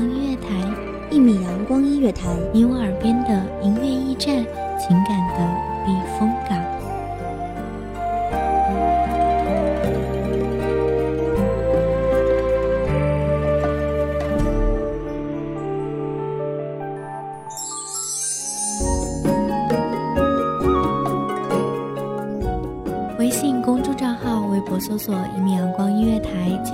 音乐台，一米阳光音乐台，你我耳边的音乐驿站，情感的避风港。微信公众账号、微博搜索“”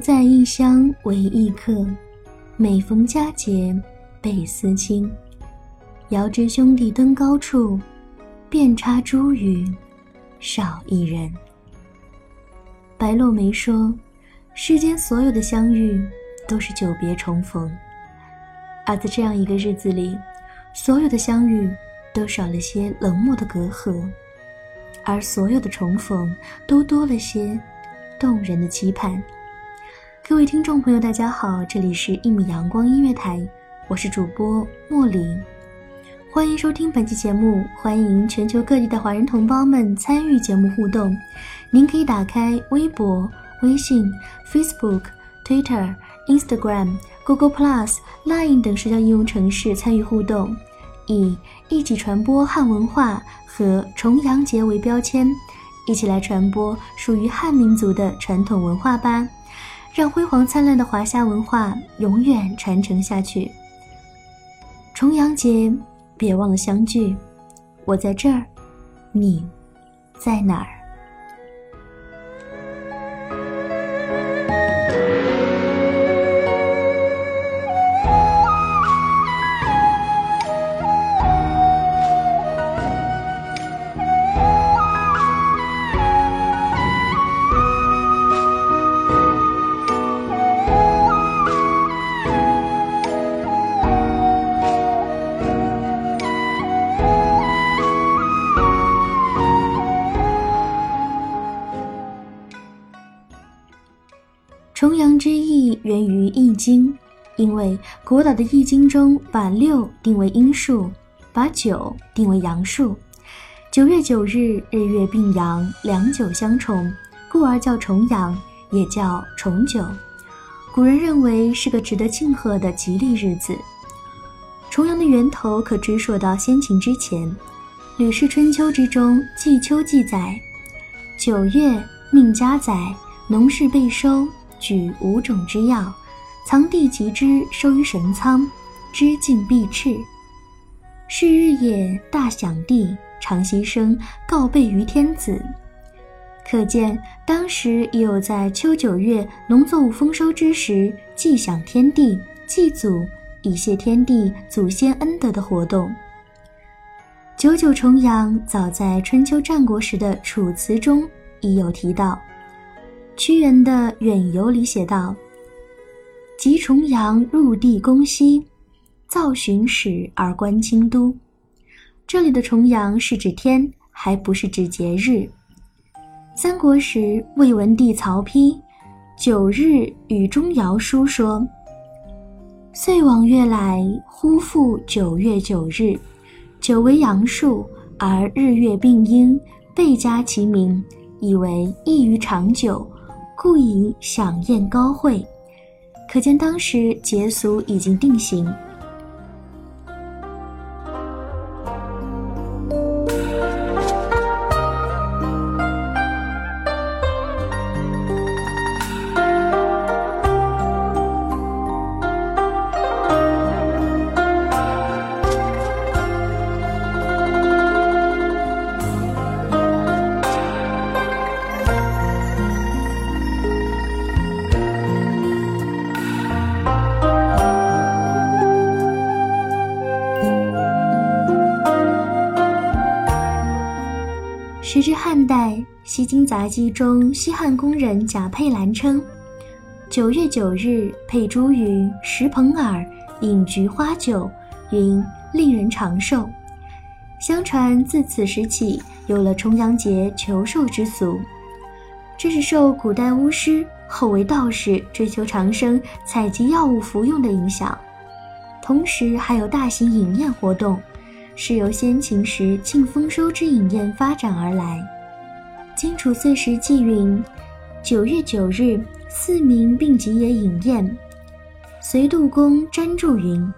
在异乡为异客，每逢佳节倍思亲。遥知兄弟登高处，遍插茱萸少一人。白落梅说：“世间所有的相遇，都是久别重逢。”而在这样一个日子里，所有的相遇都少了些冷漠的隔阂，而所有的重逢都多了些动人的期盼。各位听众朋友，大家好，这里是一米阳光音乐台，我是主播莫林，欢迎收听本期节目，欢迎全球各地的华人同胞们参与节目互动。您可以打开微博、微信、Facebook、Twitter、Instagram、Google Plus、Line 等社交应用程式参与互动，以一起传播汉文化和重阳节为标签，一起来传播属于汉民族的传统文化吧。让辉煌灿烂的华夏文化永远传承下去。重阳节，别忘了相聚，我在这儿，你在哪儿？为古老的《易经》中把六定为阴数，把九定为阳数。九月九日，日月并阳，两九相重，故而叫重阳，也叫重九。古人认为是个值得庆贺的吉利日子。重阳的源头可追溯到先秦之前，《吕氏春秋》之中《季秋》记载：九月，命家载，农事备收。举五种之药，藏地极之，收于神仓，知尽必赤。是日也，大享地，常牺牲，告备于天子。可见当时也有在秋九月农作物丰收之时，祭享天地、祭祖，以谢天地祖先恩德的活动。九九重阳，早在春秋战国时的《楚辞》中已有提到。屈原的《远游》里写道：“及重阳，入地宫西，造巡使而观京都。”这里的重阳是指天，还不是指节日。三国时，魏文帝曹丕九日与钟繇书说：“岁往月来，忽复九月九日。九为阳数，而日月并阴，倍加其名，以为益于长久。”故以享宴高会，可见当时节俗已经定型。西京杂记》中西汉宫人贾佩兰称：“九月九日，佩茱萸，食蓬饵，饮菊花酒，云令人长寿。”相传自此时起，有了重阳节求寿之俗。这是受古代巫师后为道士追求长生、采集药物服用的影响，同时还有大型饮宴活动。是由先秦时庆丰收之饮宴发展而来。《荆楚岁时记》云：“九月九日，四民并集也饮宴。”随杜公詹著云：“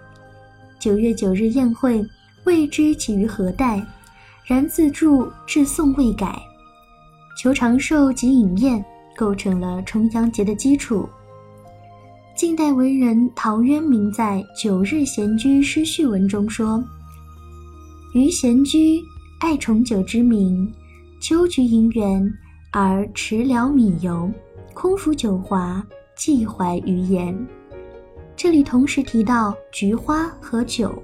九月九日宴会，未知起于何代，然自著至宋未改。求长寿及饮宴，构成了重阳节的基础。”晋代文人陶渊明在《九日闲居诗序文》中说。余闲居，爱重九之名。秋菊迎园，而池辽米油，空服酒华，寄怀于言。这里同时提到菊花和酒。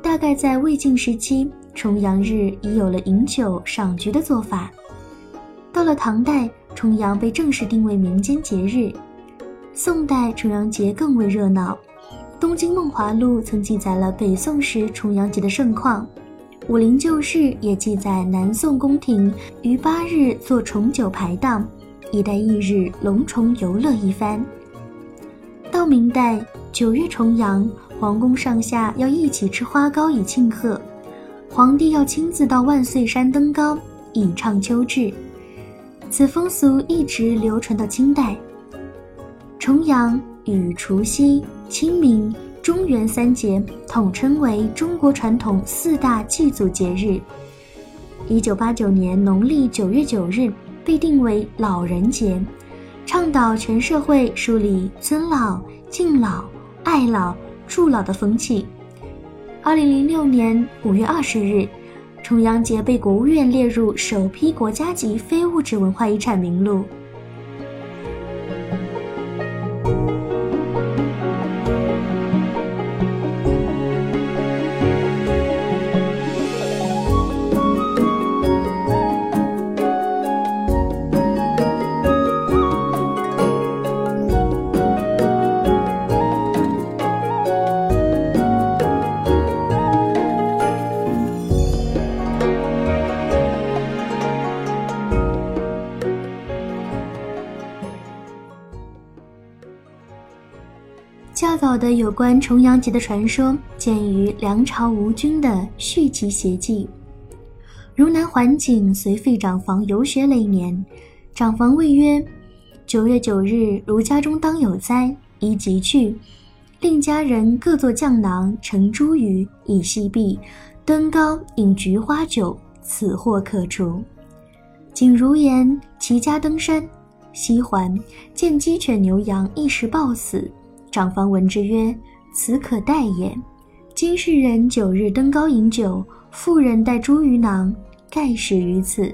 大概在魏晋时期，重阳日已有了饮酒赏菊的做法。到了唐代，重阳被正式定为民间节日。宋代重阳节更为热闹。《东京梦华录》曾记载了北宋时重阳节的盛况，《武林旧事》也记载南宋宫廷于八日做重九排档，以待翌日龙重游乐一番。到明代九月重阳，皇宫上下要一起吃花糕以庆贺，皇帝要亲自到万岁山登高以畅秋至。此风俗一直流传到清代。重阳与除夕。清明、中元三节统称为中国传统四大祭祖节日。一九八九年农历九月九日被定为老人节，倡导全社会树立尊老、敬老、爱老、助老的风气。二零零六年五月二十日，重阳节被国务院列入首批国家级非物质文化遗产名录。的有关重阳节的传说，见于梁朝吴军的《续集邪记》。如南桓景随废长房游学了一年，长房谓曰：“九月九日，如家中当有灾，宜即去，令家人各作酱囊，盛茱萸以西壁，登高饮菊花酒，此祸可除。”景如言，齐家登山，西还见鸡犬牛羊一时暴死。长方闻之曰：“此可待也。今世人九日登高饮酒，妇人带茱萸囊，盖始于此。”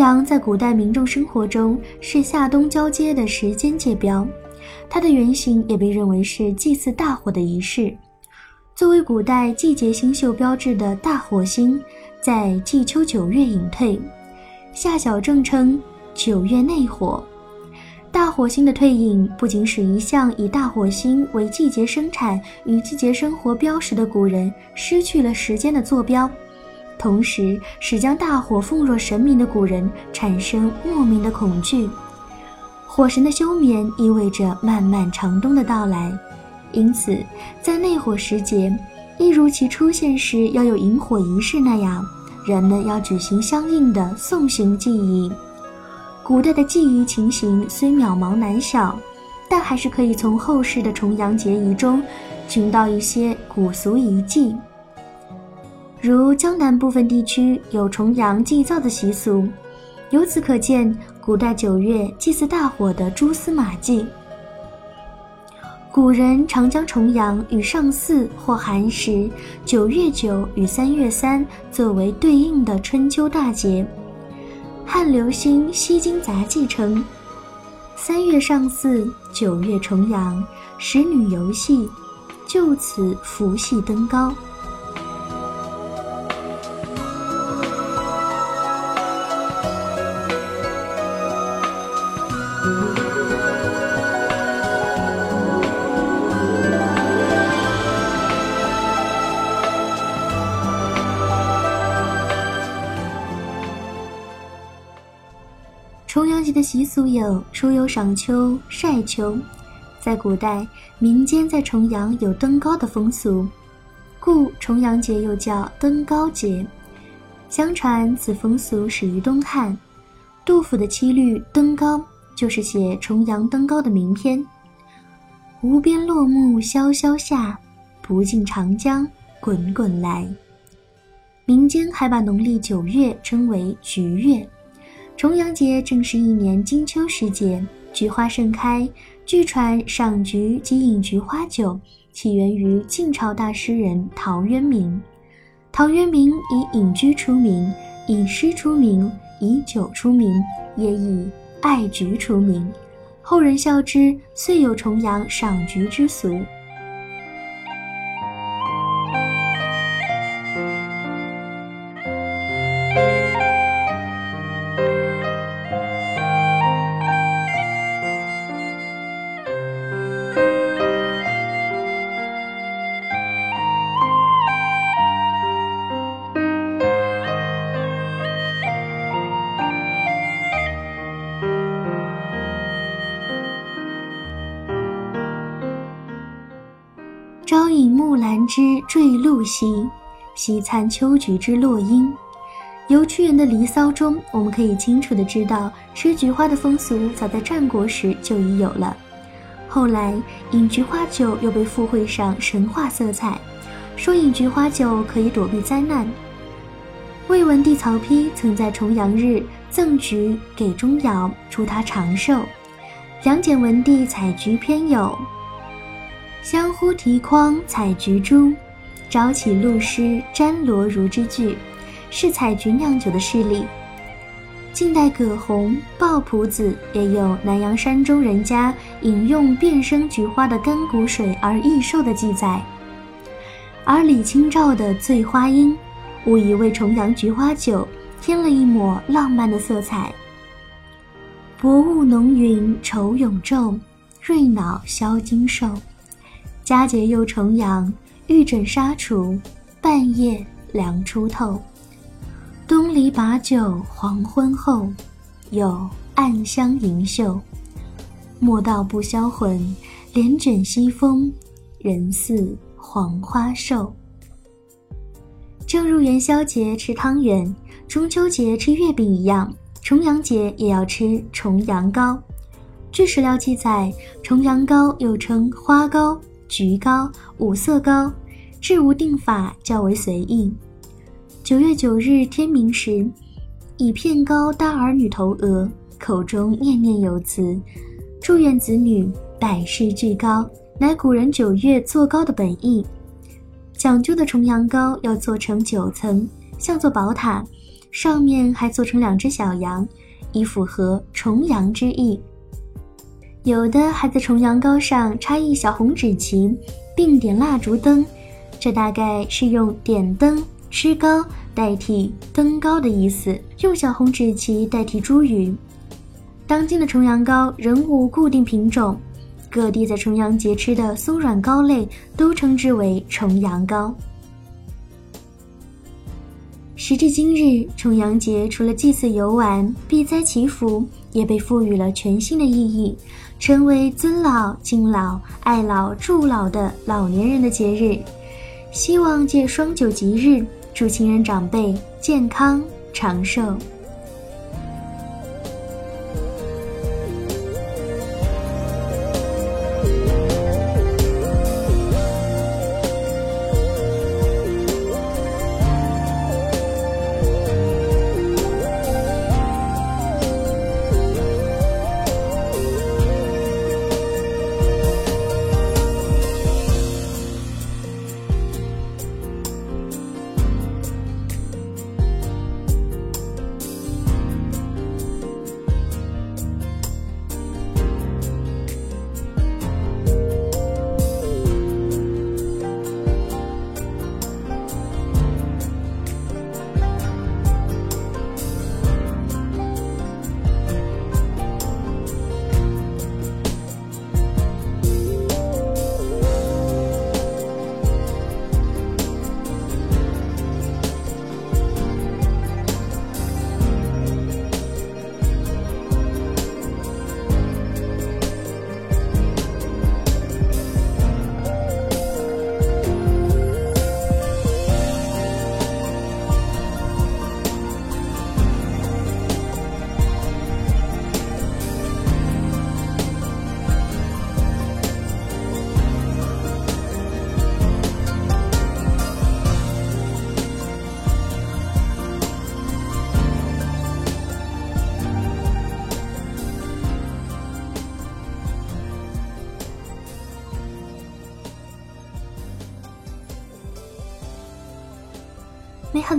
阳在古代民众生活中是夏冬交接的时间界标，它的原型也被认为是祭祀大火的仪式。作为古代季节星宿标志的大火星，在季秋九月隐退，夏小正称九月内火。大火星的退隐不仅使一向以大火星为季节生产与季节生活标识的古人失去了时间的坐标。同时使将大火奉若神明的古人产生莫名的恐惧。火神的休眠意味着漫漫长冬的到来，因此在内火时节，一如其出现时要有引火仪式那样，人们要举行相应的送行祭仪。古代的祭仪情形虽渺茫难晓，但还是可以从后世的重阳节仪中寻到一些古俗遗迹。如江南部分地区有重阳祭灶的习俗，由此可见，古代九月祭祀大火的蛛丝马迹。古人常将重阳与上巳或寒食、九月九与三月三作为对应的春秋大节。汉流星《西京杂记》称：“三月上巳，九月重阳，使女游戏，就此福系登高。”重阳节的习俗有出游赏秋、晒秋。在古代，民间在重阳有登高的风俗，故重阳节又叫登高节。相传此风俗始于东汉，杜甫的七律《登高》就是写重阳登高的名篇。无边落木萧萧下，不尽长江滚滚来。民间还把农历九月称为菊月。重阳节正是一年金秋时节，菊花盛开。据传，赏菊及饮菊花酒起源于晋朝大诗人陶渊明。陶渊明以隐居出名，以诗出名，以酒出名，也以爱菊出名。后人笑之，遂有重阳赏菊之俗。兰之坠露兮，夕餐秋菊之落英。由屈原的《离骚》中，我们可以清楚地知道，吃菊花的风俗早在战国时就已有了。后来，饮菊花酒又被附会上神话色彩，说饮菊花酒可以躲避灾难。魏文帝曹丕曾在重阳日赠菊给钟繇，祝他长寿。梁简文帝采菊篇有。相呼提筐采菊珠，朝起露湿沾罗襦之句，是采菊酿酒的事例。晋代葛洪《抱朴子》也有南阳山中人家饮用变生菊花的干谷水而益寿的记载。而李清照的《醉花阴》，无疑为重阳菊花酒添了一抹浪漫的色彩。薄雾浓云愁永昼，瑞脑消金兽。佳节又重阳，玉枕纱厨，半夜凉初透。东篱把酒黄昏后，有暗香盈袖。莫道不销魂，帘卷西风，人似黄花瘦。正如元宵节吃汤圆，中秋节吃月饼一样，重阳节也要吃重阳糕。据史料记载，重阳糕又称花糕。菊糕、五色糕，制无定法，较为随意。九月九日天明时，以片糕搭儿女头额，口中念念有词，祝愿子女百事俱高，乃古人九月做糕的本意。讲究的重阳糕要做成九层，像座宝塔，上面还做成两只小羊，以符合重阳之意。有的还在重阳糕上插一小红纸旗，并点蜡烛灯，这大概是用点灯吃糕代替登高的意思，用小红纸旗代替茱萸。当今的重阳糕仍无固定品种，各地在重阳节吃的松软糕类都称之为重阳糕。时至今日，重阳节除了祭祀游玩、避灾祈福，也被赋予了全新的意义，成为尊老、敬老、爱老、助老的老年人的节日。希望借双九吉日，祝亲人长辈健康长寿。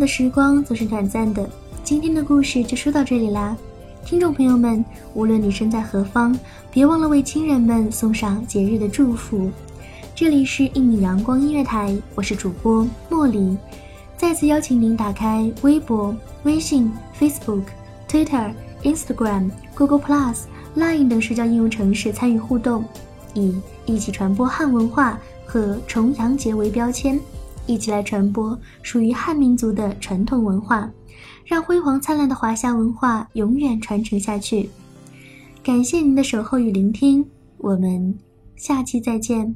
的时光总是短暂的，今天的故事就说到这里啦。听众朋友们，无论你身在何方，别忘了为亲人们送上节日的祝福。这里是一米阳光音乐台，我是主播茉莉。再次邀请您打开微博、微信、Facebook、Twitter、Instagram、Google Plus、Line 等社交应用程式参与互动，以一起传播汉文化和重阳节为标签。一起来传播属于汉民族的传统文化，让辉煌灿烂的华夏文化永远传承下去。感谢您的守候与聆听，我们下期再见。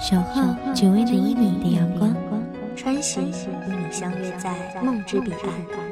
守候只为那一米的阳光，穿行与你相约在梦之彼岸。